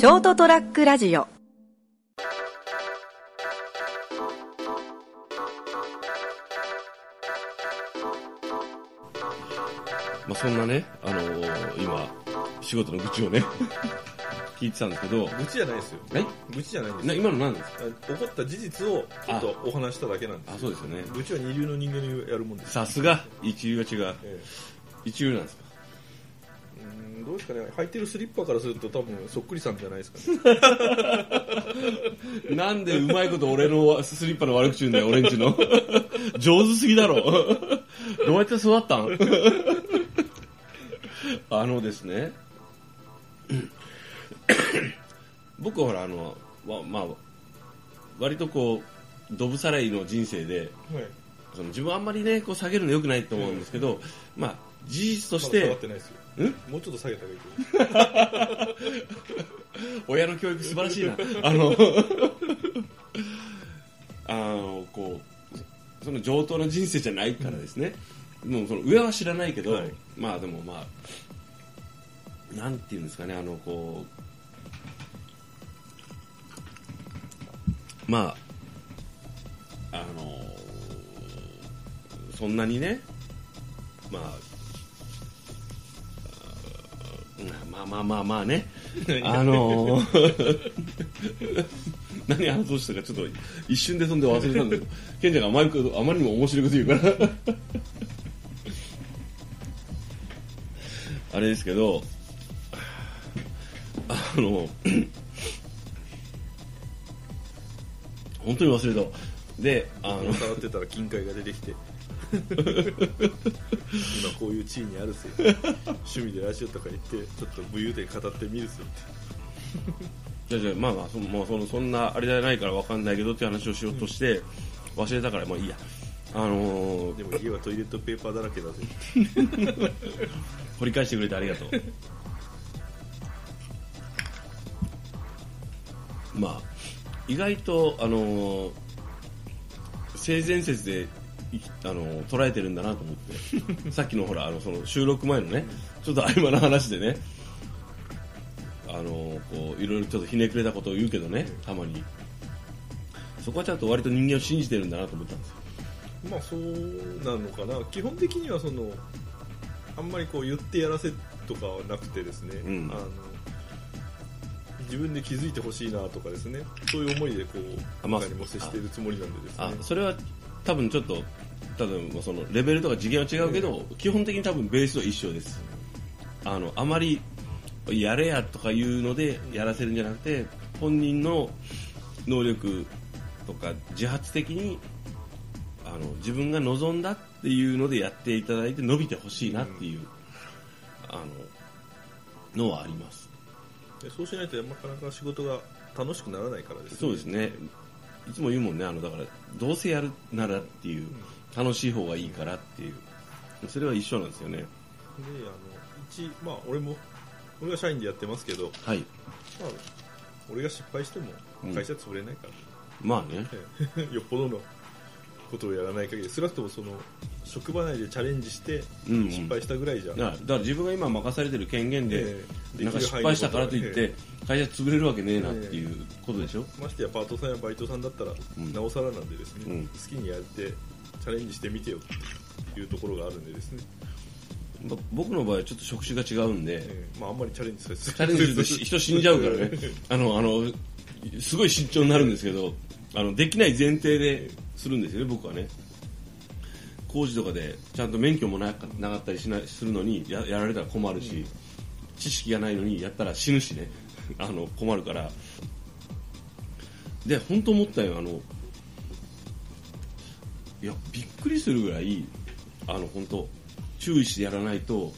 ショートトラックラジオまあ、そんなね、あのー今、仕事の愚痴をね、聞いてたんですけど、愚痴じゃないですよ。え？愚痴じゃないんですなよ。今の何ですか？あ起こった事実をちょっとお話しただけなんですあ、そうですよね。愚痴は二流の人間のやるもんです。さすが、一流が違う。え一流なんですか？えうーんどうですかね、履いてるスリッパからすると多分そっくりさんじゃないですかね。なんでうまいこと俺のスリッパの悪口言うんだよ、俺んちの。上手すぎだろ。どうやって育ったん？あのですね、僕はほら、あの、わまあ、割とこう、ドブさらいの人生で、はい。その自分はあんまりね、こう下げるの良くないと思うんですけど、まあ、事実としまだ下がてっ、てないですよ。ん？もうちょっと下げた方がいいと 親の教育素晴らしいな。あの、あの、こう、その上等な人生じゃないからですね。もうその上は知らないけど、はいまあでもまあ、なんていうんですかね、あの、こう、まあ、あの、そんなにね、まあ、あまあまあまあまあね、あのー 何話そうしたかちょっと一瞬で飛んで忘れたんだけど、ケンちゃんがあまりあまりにも面白いこと言うから。あれですけど、あの、本当に忘れたわ。で、あの、触ってたら金塊が出てきて。今こういう地位にあるせい趣味でラジオとか言ってちょっと武勇伝語ってみるぜって。じゃあじゃあまあまあそもうそのそんなあれじゃないからわかんないけどって話をしようとして忘れたからまあいいや。あのーでも家はトイレットペーパーだらけだぜ。掘り返してくれてありがとう。まあ意外とあのー性善説でいあのー捉えてるんだなと思って。さっきのほらあのその収録前のねちょっと合間の話でね。あのーこういろいろちょっとひねくれたことを言うけどねたまに。そこはちゃんと割と人間を信じてるんだなと思ったんですよ。まあそうなのかな。基本的にはそのあんまりこう言ってやらせとかはなくてですね、うん。あの自分で気づいてほしいなとかですね。そういう思いでこうあまあ何も接しているつもりなんでですね。あそれは多分ちょっと多分そのレベルとか次元は違うけど、基本的に多分ベースは一緒です。あのあまりやれやとかいうのでやらせるんじゃなくて本人の能力とか自発的にあの自分が望んだっていうのでやっていただいて伸びてほしいなっていう、あののはあります。でそうしないとなかなか仕事が楽しくならないからですね。そうですねいつも言うもんねあのだからどうせやるならっていう楽しい方がいいからっていう。それは一緒なんですよね。であの一まあ俺も俺が社員でやってますけど、はい。まあ、俺が失敗してもうん。会社潰れないから、まあね。ええ。よっぽどのことをやらない限り少なくともその職場内でチャレンジしてうんうん。失敗したぐらいじゃ、だからだから自分が今任されてる権限で、ええ。なんか失敗したからといって、え会社潰れるわけねえなっていうことでしょ、ましてやパートさんやバイトさんだったら、うん。なおさらなんでですね、うん。好きにやってチャレンジしてみてよというところがあるんでですね、ま僕の場合はちょっと職種が違うんで、ええ。まあ、あんまりチャレンジさせチャレンジするとし人死んじゃうからね。あのあのすごい慎重になるんですけどあのできない前提でするんですよね僕はね。工事とかでちゃんと免許もなかったりしないするのにやられたら困るし、知識がないのにやったら死ぬしね。あの困るから。で本当思ったよあのいやびっくりするぐらいあの本当注意してやらないと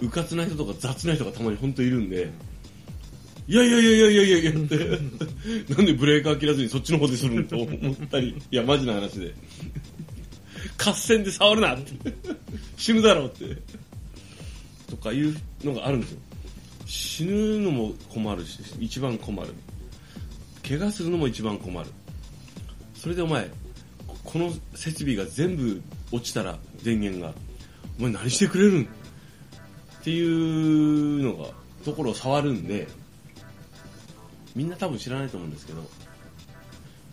うかつな人とか雑な人がたまに本当いるんでいやいやいやいやいやいやって。なんでブレーカー切らずにそっちの方でするんと思ったり。いやマジな話で。合戦で触るなって。死ぬだろうって。とかいうのがあるんですよ。死ぬのも困るし一番困る。怪我するのも一番困る。それでお前この設備が全部落ちたら電源がお前何してくれるん？っていうのがところを触るんでみんな多分知らないと思うんですけど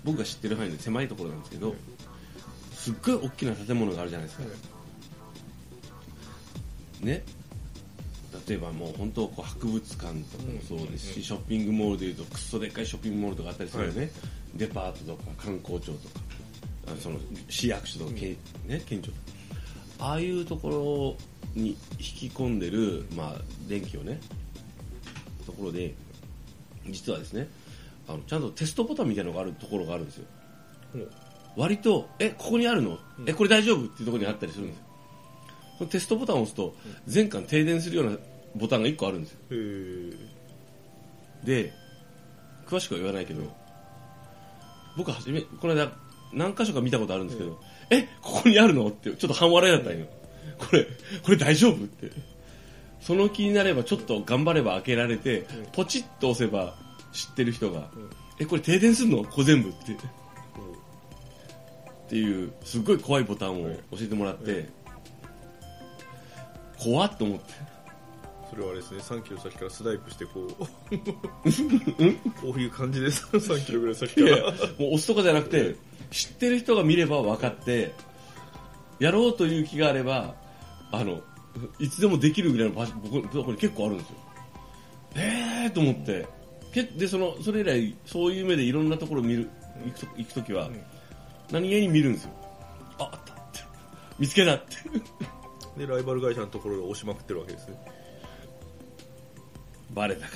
僕が知ってる範囲で狭いところなんですけど、すっごい大きな建物があるじゃないですか、ね。例えばもう本当こう博物館とかもそうですし、ショッピングモールでいうとくっそでっかいショッピングモールとかあったりするよね、デパートとか観光庁とかあその市役所とか、けね、県庁。とかああいうところに引き込んでる、まあ、電気をねところで実はですねあのちゃんとテストボタンみたいなのがあるところがあるんですよ。割とえここにあるの、えこれ大丈夫？っていうところにあったりするんですよ。そのテストボタンを押すと全館停電するようなボタンが1個あるんですよ。で詳しくは言わないけど僕は初めこの間何箇所か見たことあるんですけど、えここにあるの？ってちょっと半笑いだったんよ。これこれ大丈夫？ってその気になればちょっと頑張れば開けられて、ポチッと押せば知ってる人が、えこれ停電すんの？ここ全部って。っていうすっごい怖いボタンを教えてもらって、怖っと思って。それはあれですね。3キロ先からスナイプしてこう。こういう感じです。3キロぐらい先から。もう押すとかじゃなくて知ってる人が見れば分かってやろうという気があればあのいつでもできるぐらいの場所僕のところに結構あるんですよ。えーと思って。けでそのそれ以来そういう目でいろんなところ見る行くと行く時は何気に見るんですよ。ああったって見つけたってでライバル会社のところで押しまくってるわけですね。バレたか。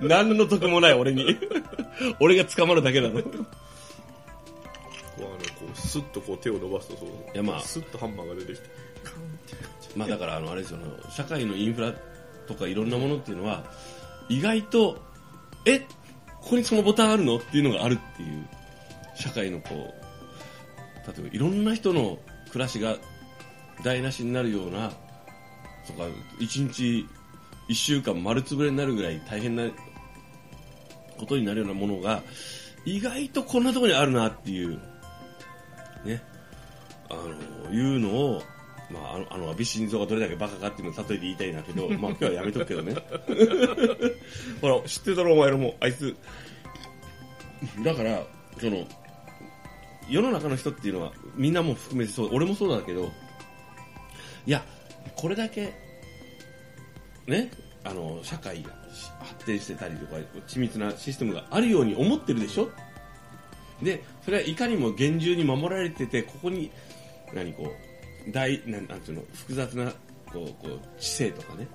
何の得もない俺に。俺が捕まるだけなのスッとこう手を伸ばすとそう。やまあ。スッとハンマーが出てきてまあだからあのあれですよね社会のインフラとかいろんなものっていうのは意外とえここにそのボタンあるのっていうのがあるっていう社会のこう例えばいろんな人の暮らしが台無しになるようなとか一日一週間丸つぶれになるぐらい大変なことになるようなものが意外とこんなところにあるなっていうねあのいうのをまあ、あの、あの、安倍晋三がどれだけバカかっていうのを例えて言いたいんだけど、まあ今日はやめとくけどね。ほら、知ってるだろ、お前らも。あいつ。だから、その、世の中の人っていうのは、みんなも含めてそう、俺もそうだけど、いや、これだけ、ね、あの、社会が発展してたりとか、緻密なシステムがあるように思ってるでしょで、それはいかにも厳重に守られてて、ここに、何こう、大なんていうの複雑なこうこう知性とかね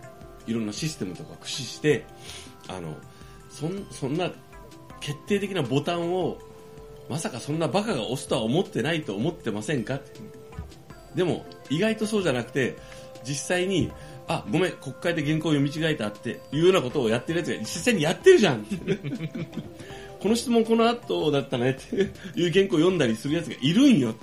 いろんなシステムとか駆使してあのそんそんな決定的なボタンをまさかそんなバカが押すとは思ってないと思ってませんか？でも意外とそうじゃなくて実際にあごめん国会で原稿を読み違えたっていうようなことをやってるやつが実際にやってるじゃんこの質問この後だったねっていう原稿を読んだりするやつがいるんよ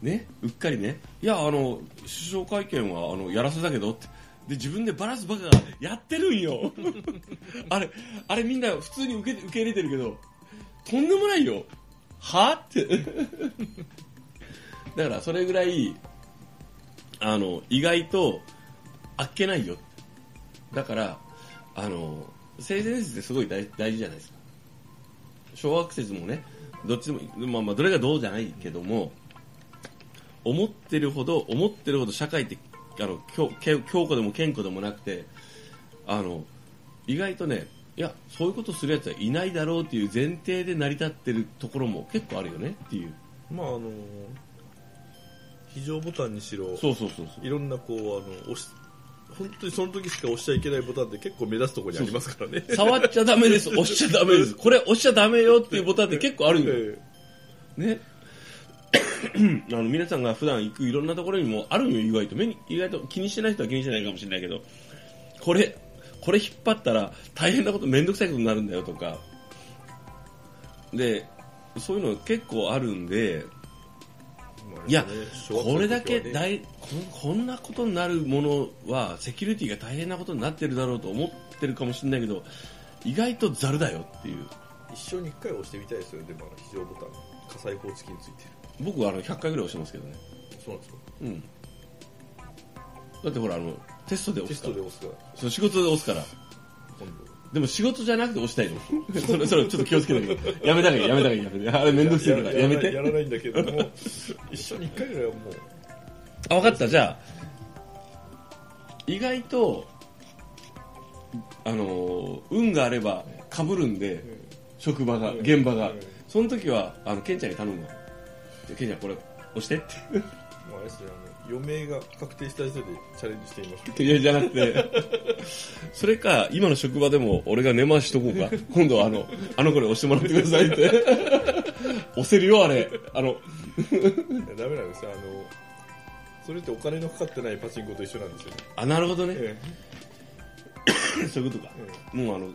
ね、うっかりね、いや、あの、首相会見は、あの、やらせだけどって。で、自分でバラすバカがやってるんよ。あれ、あれみんな普通に受け受け入れてるけど、とんでもないよ。はって。だから、それぐらい、あの、意外と、あっけないよ。だから、あの、性善説ってすごい大大事じゃないですか。小学説もね、どっちでも、まあまあ、どれがどうじゃないけども、思ってるほど思ってるほど社会ってあの強強強固でも健康でもなくてあの意外とねいやそういうことするやつはいないだろうっていう前提で成り立ってるところも結構あるよねっていう。まああの非常ボタンにしろそうそうそうそう。いろんなこうあの押し本当にその時しか押しちゃいけないボタンって結構目立つところにありますからね。触っちゃダメです。押しちゃダメです。これ押しちゃダメよっていうボタンって結構あるよ。えね。あの皆さんが普段行くいろんなところにもあるよ。意外と目に意外と気にしてない人は気にしてないかもしれないけどこれこれ引っ張ったら大変なこと面倒くさいことになるんだよとか。でそういうの結構あるんでまあいやこれだけ大こんこんなことになるものはセキュリティが大変なことになってるだろうと思ってるかもしれないけど意外とざるだよっていう。一生に一回押してみたいですよねでもあの非常ボタン。火災報知器について。僕はあの100回ぐらい押してますけどね。るそうなんですか？うん。だってほらあのテストで押テすから。ストで押すから。そう仕事で押すから。今度でも仕事じゃなくて押したいの。それ、それちょっと気をつけてやめた方がいい、やめた方がいい、やめて。あれめんどくせえから、やめて。やらないんだけども一緒に一回ぐらいはもうあ、分かった。じゃあ、意外と、あのー運があれば被るんで、職場が、現場がうん。その時は、あの、ケンちゃんに頼むわ。ケンちゃんこれ、押してって。もうあれですねあの余命が確定した時点でチャレンジしてみましょういや、じゃなくて、それか、今の職場でも俺が根回しとこうか。今度はあの、あの子に押してもらってくださいって。押せるよ、あれ。あの、ダメなんですよあのそれってお金のかかってないパチンコと一緒なんですよね、あ、なるほどね。えそういうことか。えもうあの、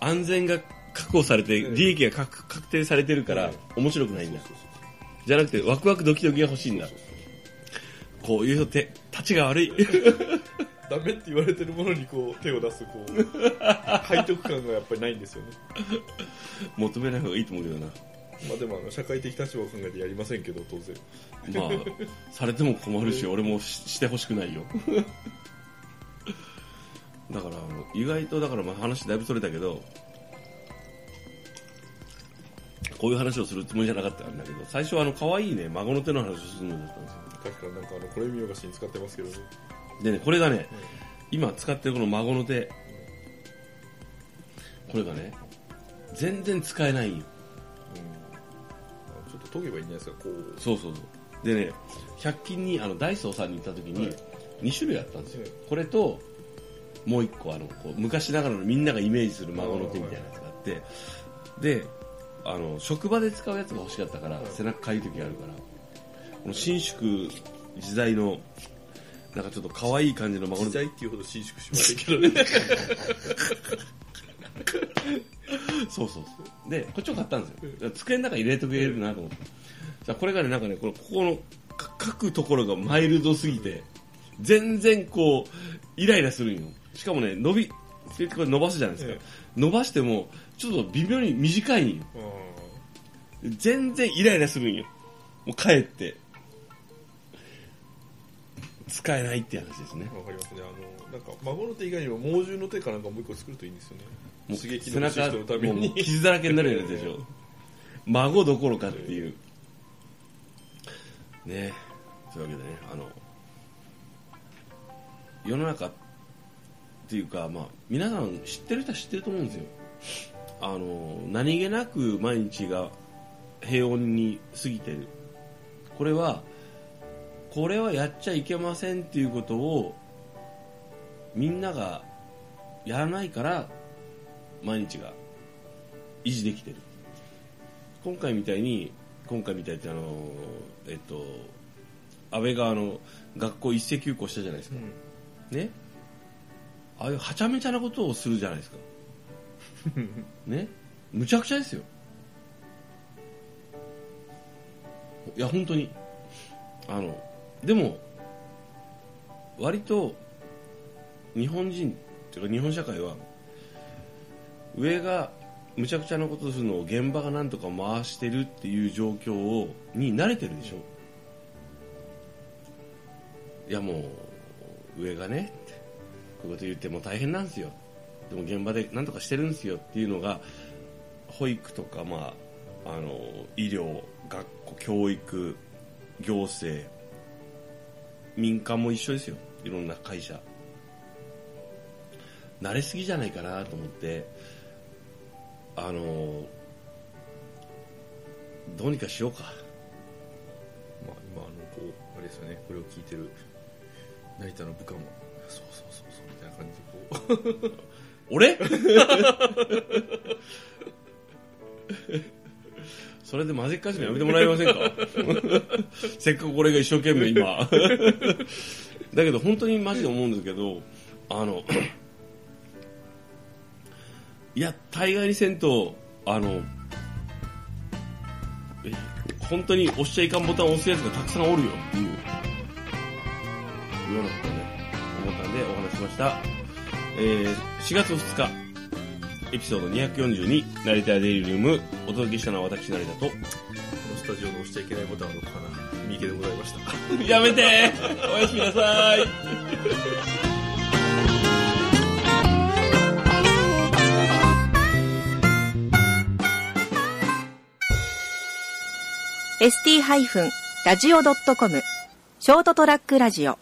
安全が確保されて、ええ利益が確確定されてるからえ、面白くないんだそう。そうじゃなくて、ワクワクドキドキが欲しいんだそう。そうこういう人って、立ちが悪い。ダメって言われてるものにこう手を出すこう 背徳感がやっぱりないんですよね求めない方がいいと思うけどな。まあでもあの社会的立場を考えてやりませんけど当然まあ、されても困るし、俺もししてほしくないよ。だから、あの意外と、だからまあ話だいぶそれたけど、こういう話をするつもりじゃなかったんだけど、最初はあの、可愛いね、孫の手の話をするのだったんですよ。確かになんかあのこれ見よがしに使ってますけどね。でね、これがね、今使ってるこの孫の手、これがね、全然使えない。ん。よ。あちょっと研げばいいんじゃないですかこう。そうそうそう。でね、100均に、あの、ダイソーさんに行った時にはい、2種類あったんですよ。はい。これと、もう1個、あの、こう昔ながらのみんながイメージする孫の手みたいなやつがあって、で、あの、職場で使うやつが欲しかったから、はい。背中かゆい時あるから、この伸縮時代の、なんかちょっと可愛い感じの孫の時代っていうほど伸縮しませんけどね そうそうそう。で、こっちを買ったんですよ。机の中に入れてくれるなと思って。じゃこれがね、なんかね、このここのか書くところがマイルドすぎて、全然こう、イライラするんよ。しかもね、伸び、これ伸ばすじゃないですか。え伸ばしても、ちょっと微妙に短いんよ。全然イライラするんよ。もう帰って。使えないって話ですね。わかりますね。あのなんか孫の手以外にも猛獣の手かなんかもう一個作るといいんですよね。もう刺激ののために。傷だらけになるようなやつでしょ。孫どころかっていう。ね。そういうわけでねあの世の中っていうかまあ皆さん知ってる人は知ってると思うんですよ。あの何気なく毎日が平穏に過ぎてる。これはこれはやっちゃいけませんっていうことをみんながやらないから毎日が維持できてる。今回みたいに今回みたいってあのえっと安倍があの学校一斉休校したじゃないですか、ね？ああいうはちゃめちゃなことをするじゃないですか。ね？むちゃくちゃですよ。いや本当に。あのでも割と日本人っていうか日本社会は上がむちゃくちゃなことするのを現場がなんとか回してるっていう状況をに慣れてるでしょ。いやもう上がねこういうこと言っても大変なんですよ。でも現場でなんとかしてるんですよっていうのが保育とか、まあ、あの医療学校教育行政民間も一緒ですよ。いろんな会社。慣れすぎじゃないかなと思ってあのどうにかしようか。まあ、今あのこうあれですよね。これを聞いてる成田の部下もそうそうそうそうみたいな感じでこう。俺？それで混ぜっかしのやめてもらえませんか？せっかくこれが一生懸命今。だけど本当にマジで思うんですけどあのいや大概にせんとあのえ本当に押しちゃいかんボタンを押すやつがたくさんおるよっていうようなことをね思ったんでお話ししました。えー4月2日、エピソード242、成田デイリルーム、お届けしたのは私、成田と、このスタジオの押しちゃいけないボタンはどこかな、三池でございました。やめて！おやすみなさい。ー ST- ラジオ .com ショートトラックラジオ。